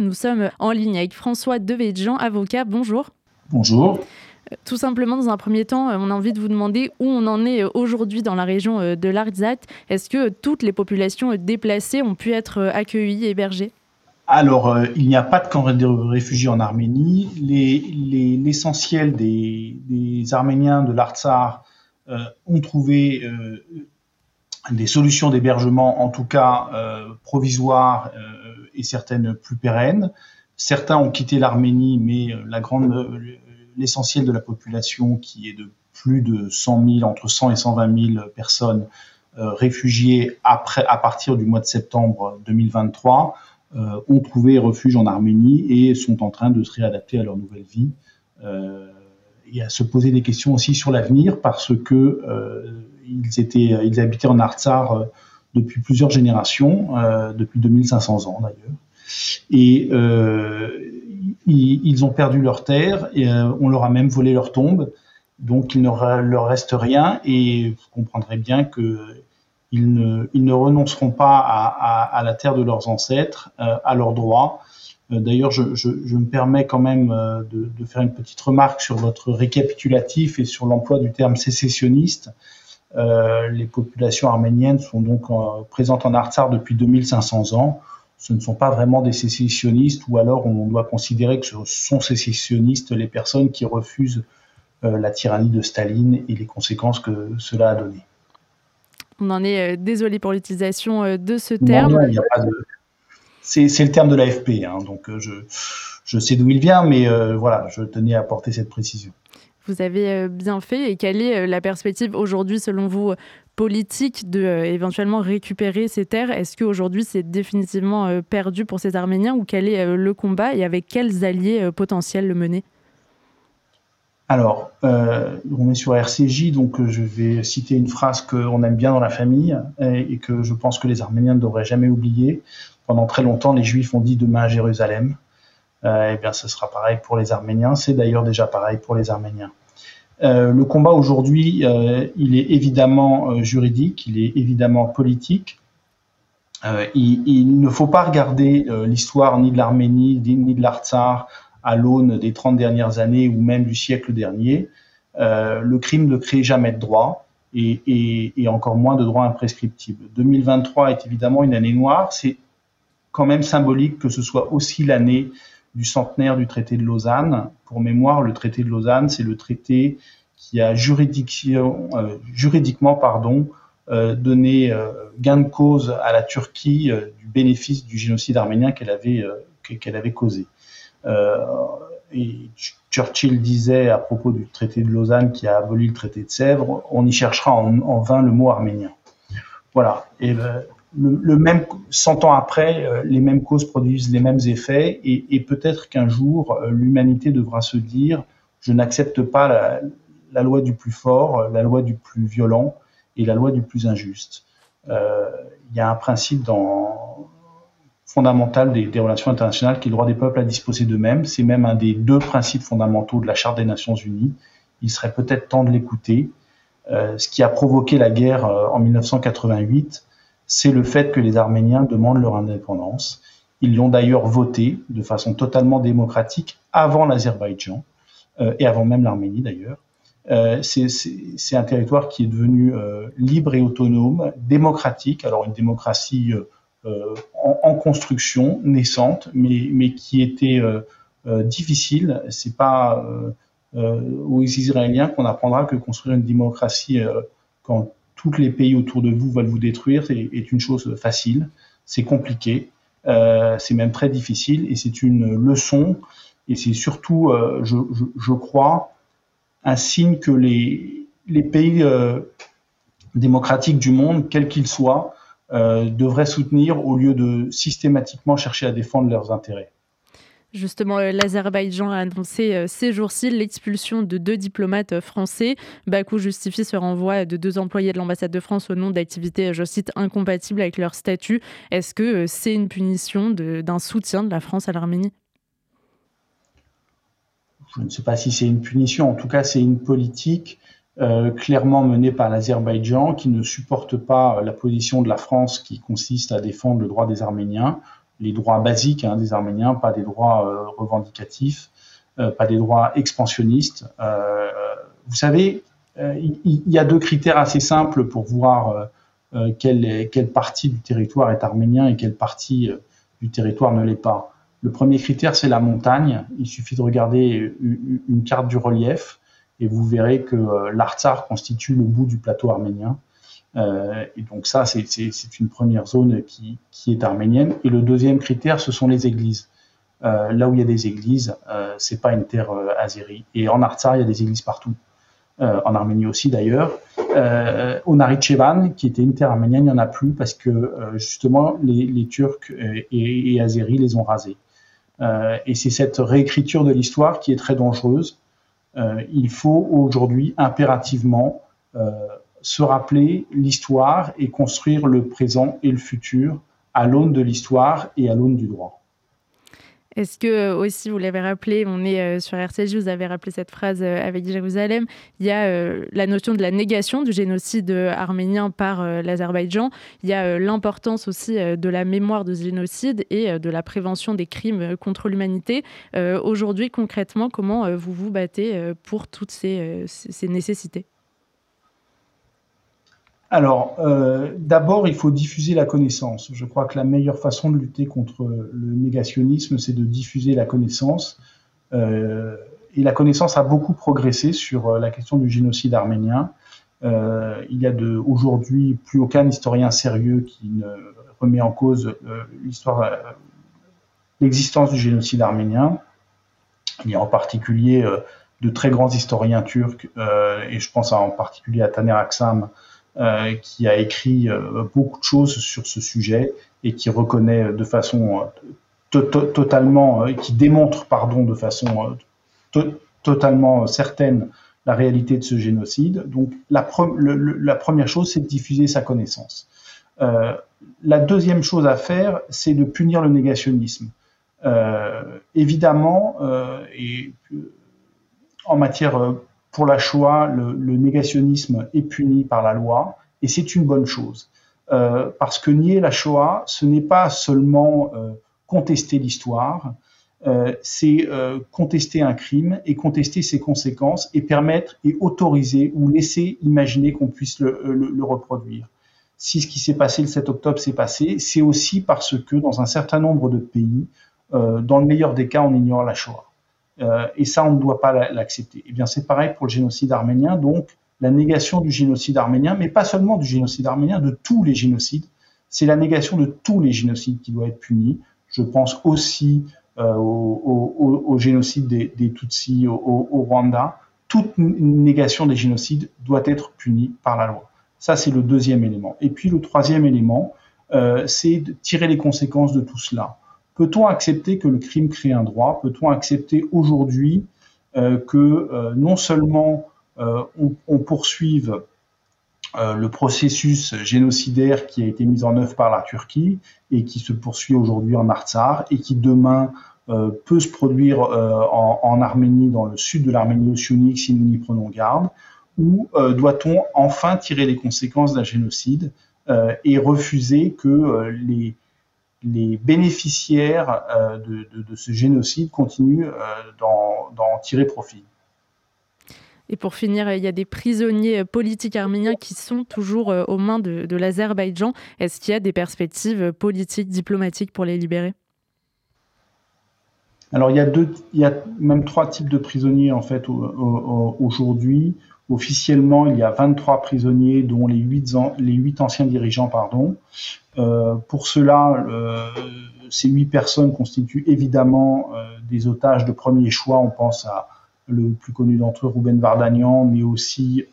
Nous sommes en ligne avec François Devedjian, avocat. Bonjour. Bonjour. Tout simplement, dans un premier temps, on a envie de vous demander où on en est aujourd'hui dans la région de l'Artsat. Est-ce que toutes les populations déplacées ont pu être accueillies, hébergées? Alors, il n'y a pas de camp de réfugiés en Arménie. L'essentiel des, Arméniens de l'Artsar ont trouvé des solutions d'hébergement, en tout cas provisoires et certaines plus pérennes. Certains ont quitté l'Arménie, mais euh, la grande, euh, l'essentiel de la population, qui est de plus de 100 000, entre 100 et 120 000 personnes euh, réfugiées après, à partir du mois de septembre 2023, ont trouvé refuge en Arménie et sont en train de se réadapter à leur nouvelle vie et à se poser des questions aussi sur l'avenir parce que ils étaient, ils habitaient en Artsar depuis plusieurs générations, depuis 2500 ans d'ailleurs. Et euh, ils, ont perdu leur terre et euh, on leur a même volé leur tombe. Donc il ne leur reste rien et vous comprendrez bien que ils ne, ils ne renonceront pas à, à, la terre de leurs ancêtres, euh, à leurs droits. D'ailleurs, je, je, je, me permets quand même de, de, faire une petite remarque sur votre récapitulatif et sur l'emploi du terme sécessionniste. Euh, les populations arméniennes sont donc présentes en Artsar depuis 2500 ans ce ne sont pas vraiment des sécessionnistes, ou alors on doit considérer que ce sont sécessionnistes les personnes qui refusent euh, la tyrannie de Staline et les conséquences que cela a donné. On en est euh, désolé pour l'utilisation euh, de ce terme. C'est le terme de l'AFP, hein, donc je, je, sais d'où il vient, mais voilà, je tenais à apporter cette précision. Vous avez bien fait. Et quelle est la perspective aujourd'hui, selon vous, politique de euh, éventuellement récupérer ces terres? Est-ce qu'aujourd'hui c'est définitivement euh, perdu pour ces Arméniens ou quel est euh, le combat et avec quels alliés potentiels le mener? Alors, on est sur RCJ, donc je vais citer une phrase qu'on aime bien dans la famille et, que je pense que les Arméniens ne devraient jamais oublier. Pendant très longtemps, les Juifs ont dit demain à Jérusalem. eh bien, ce sera pareil pour les Arméniens. C'est d'ailleurs déjà pareil pour les Arméniens. Euh, le combat aujourd'hui, euh, il est évidemment euh, juridique, il est évidemment politique. Il, ne faut pas regarder l'histoire ni de l'Arménie ni de l'Artsar à l'aune des 30 dernières années ou même du siècle dernier. le crime ne crée jamais de droit et, et encore moins de droit imprescriptible. 2023 est évidemment une année noire. C'est quand même symbolique que ce soit aussi l'année du centenaire du traité de Lausanne. Pour mémoire, le traité de Lausanne, c'est le traité qui a euh, juridiquement pardon, euh, donné euh, gain de cause à la Turquie du bénéfice du génocide arménien qu'elle avait, avait causé. et Churchill disait à propos du traité de Lausanne qui a aboli le traité de Sèvres, on y cherchera en, vain le mot arménien. Voilà. Le, même, 100 ans après, euh, les mêmes causes produisent les mêmes effets et, peut-être qu'un jour, euh, l'humanité devra se dire, je n'accepte pas la, loi du plus fort, la loi du plus violent et la loi du plus injuste. Euh, il y a un principe fondamental des, relations internationales qui est le droit des peuples à disposer d'eux-mêmes. C'est même un des deux principes fondamentaux de la Charte des Nations Unies. Il serait peut-être temps de l'écouter. ce qui a provoqué la guerre en 1988, c'est le fait que les Arméniens demandent leur indépendance. Ils l'ont d'ailleurs voté de façon totalement démocratique avant l'Azerbaïdjan euh, et avant même l'Arménie d'ailleurs. Euh, c'est un territoire qui est devenu euh, libre et autonome, démocratique, alors une démocratie en, construction, naissante, mais, mais qui était difficile. C'est pas aux Israéliens qu'on apprendra que construire une démocratie quand tous les pays autour de vous veulent vous détruire est, une chose facile. C'est compliqué, euh, c'est même très difficile et c'est une leçon et c'est surtout, euh, je, crois, un signe que les, les pays euh, démocratiques du monde, quels qu'ils soient, devraient soutenir au lieu de systématiquement chercher à défendre leurs intérêts. Justement, euh, l'Azerbaïdjan a annoncé euh, ces jours-ci l'expulsion de deux diplomates euh, français. Bakou justifie ce renvoi de deux employés de l'ambassade de France au nom d'activités, je cite, incompatibles avec leur statut. Est-ce que c'est une punition d'un soutien de la France à l'Arménie? Je ne sais pas si c'est une punition. En tout cas, c'est une politique clairement menée par l'Azerbaïdjan qui ne supporte pas la position de la France qui consiste à défendre le droit des Arméniens les droits basiques hein, des Arméniens, pas des droits revendicatifs, pas des droits expansionnistes. vous savez, il, y a deux critères assez simples pour voir quelle, quelle, partie du territoire est arménien et quelle partie du territoire ne l'est pas. Le premier critère, c'est la montagne. Il suffit de regarder une carte du relief et vous verrez que euh, l'Artsar constitue le bout du plateau arménien. Euh, et donc ça, c'est une première zone qui, est arménienne. Et le deuxième critère, ce sont les églises. Euh, là où il y a des églises, euh, c'est pas une terre azérie. Et en Artsar, il y a des églises partout. en Arménie aussi d'ailleurs. au Naritchevan, qui était une terre arménienne, il n'y en a plus parce que justement les, Turcs et, et, Azéris les ont rasés. et c'est cette réécriture de l'histoire qui est très dangereuse euh, il faut aujourd'hui impérativement euh, se rappeler l'histoire et construire le présent et le futur à l'aune de l'histoire et à l'aune du droit. Est-ce que euh, aussi, vous l'avez rappelé, on est euh, sur RCJ, vous avez rappelé cette phrase euh, avec Jérusalem, il y a la notion de la négation du génocide arménien par l'Azerbaïdjan, il y a l'importance aussi de la mémoire de ce génocide et de la prévention des crimes contre l'humanité. Aujourd'hui, concrètement, comment vous vous battez pour toutes ces nécessités? Alors, euh, d'abord, il faut diffuser la connaissance. Je crois que la meilleure façon de lutter contre le négationnisme, c'est de diffuser la connaissance. Euh, et la connaissance a beaucoup progressé sur euh, la question du génocide arménien. il y a aujourd'hui plus aucun historien sérieux qui ne remet en cause l'existence du génocide arménien. Il y a en particulier de très grands historiens turcs, et je pense en particulier à Taner Aksam, qui a écrit euh, beaucoup de choses sur ce sujet et qui reconnaît de façon euh, totalement, qui démontre, pardon, de façon totalement certaine la réalité de ce génocide. Donc la, première chose, c'est de diffuser sa connaissance. Euh, la deuxième chose à faire, c'est de punir le négationnisme. Euh, évidemment, euh, en matière pour la Shoah, le, négationnisme est puni par la loi, et c'est une bonne chose. Euh, parce que nier la Shoah, ce n'est pas seulement euh, contester l'histoire, euh, c'est contester un crime et contester ses conséquences et permettre et autoriser ou laisser imaginer qu'on puisse le, le, reproduire. Si ce qui s'est passé le 7 octobre s'est passé, c'est aussi parce que dans un certain nombre de pays, dans le meilleur des cas, on ignore la Shoah. Euh, et ça, on ne doit pas l'accepter. Eh bien, c'est pareil pour le génocide arménien. Donc, la négation du génocide arménien, mais pas seulement du génocide arménien, de tous les génocides. C'est la négation de tous les génocides qui doit être punie. Je pense aussi euh, au, génocide des, Tutsis au, Rwanda. Toute négation des génocides doit être punie par la loi. Ça, c'est le deuxième élément. Et puis, le troisième élément, euh, c'est de tirer les conséquences de tout cela. Peut-on accepter que le crime crée un droit? Peut-on accepter aujourd'hui euh, que euh, non seulement euh, on, poursuive le processus génocidaire qui a été mis en œuvre par la Turquie et qui se poursuit aujourd'hui en Artsar et qui demain peut se produire en, Arménie, dans le sud de l'Arménie ossionique si nous n'y prenons garde, ou doit-on enfin tirer les conséquences d'un génocide et refuser que les, les bénéficiaires euh, de, ce génocide continuent euh, d'en tirer profit. Et pour finir, il y a des prisonniers politiques arméniens qui sont toujours euh, aux mains de, l'Azerbaïdjan. Est-ce qu'il y a des perspectives politiques, diplomatiques pour les libérer? Alors il y, a deux, il y a même trois types de prisonniers en fait aujourd'hui. Officiellement, il y a 23 prisonniers, dont les 8, les 8 anciens dirigeants. Pardon. Euh, pour cela, euh, ces 8 personnes constituent évidemment euh, des otages de premier choix. On pense à le plus connu d'entre eux, Ruben Vardanian, mais aussi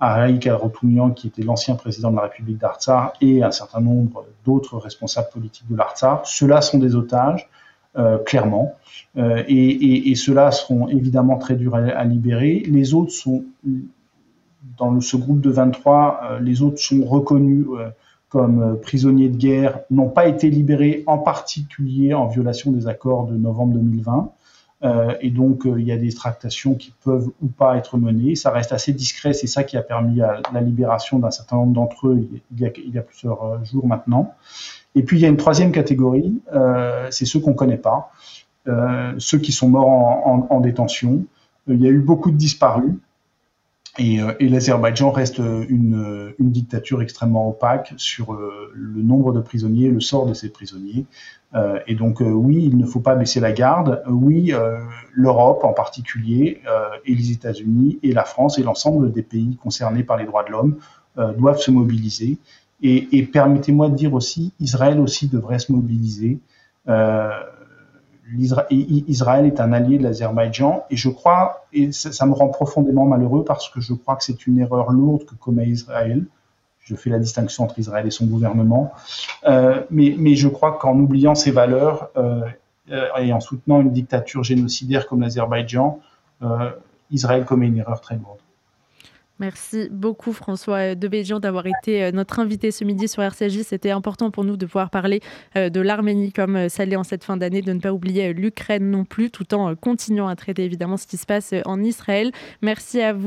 à Raïk Arotounian, qui était l'ancien président de la République d'Artsar, et un certain nombre d'autres responsables politiques de l'Artsar. Ceux-là sont des otages. Euh, clairement. Euh, et, ceux-là seront évidemment très durs à, libérer. Les autres sont, dans ce groupe de 23, euh, les autres sont reconnus comme prisonniers de guerre, n'ont pas été libérés, en particulier en violation des accords de novembre 2020. Euh, et donc, il y a des tractations qui peuvent ou pas être menées. Ça reste assez discret. C'est ça qui a permis la libération d'un certain nombre d'entre eux il y a, plusieurs jours maintenant. Et puis il y a une troisième catégorie, c'est ceux qu'on ne connaît pas, ceux qui sont morts en, en détention. Il y a eu beaucoup de disparus. Et, euh, et l'Azerbaïdjan reste une, une, dictature extrêmement opaque sur euh, le nombre de prisonniers, le sort de ces prisonniers. Euh, et donc oui, il ne faut pas baisser la garde. Oui, l'Europe en particulier, et les États-Unis, et la France, et l'ensemble des pays concernés par les droits de l'homme doivent se mobiliser. Et, et permettez-moi de dire aussi, Israël aussi devrait se mobiliser. Euh, Israël est un allié de l'Azerbaïdjan et je crois, et ça, me rend profondément malheureux parce que je crois que c'est une erreur lourde que commet Israël. Je fais la distinction entre Israël et son gouvernement, euh, mais, je crois qu'en oubliant ces valeurs euh, et en soutenant une dictature génocidaire comme l'Azerbaïdjan, Israël commet une erreur très lourde. Merci beaucoup François Debédian d'avoir été euh, notre invité ce midi sur RCJ. C'était important pour nous de pouvoir parler euh, de l'Arménie comme euh, ça l'est en cette fin d'année, de ne pas oublier l'Ukraine non plus, tout en continuant à traiter évidemment ce qui se passe en Israël. Merci à vous.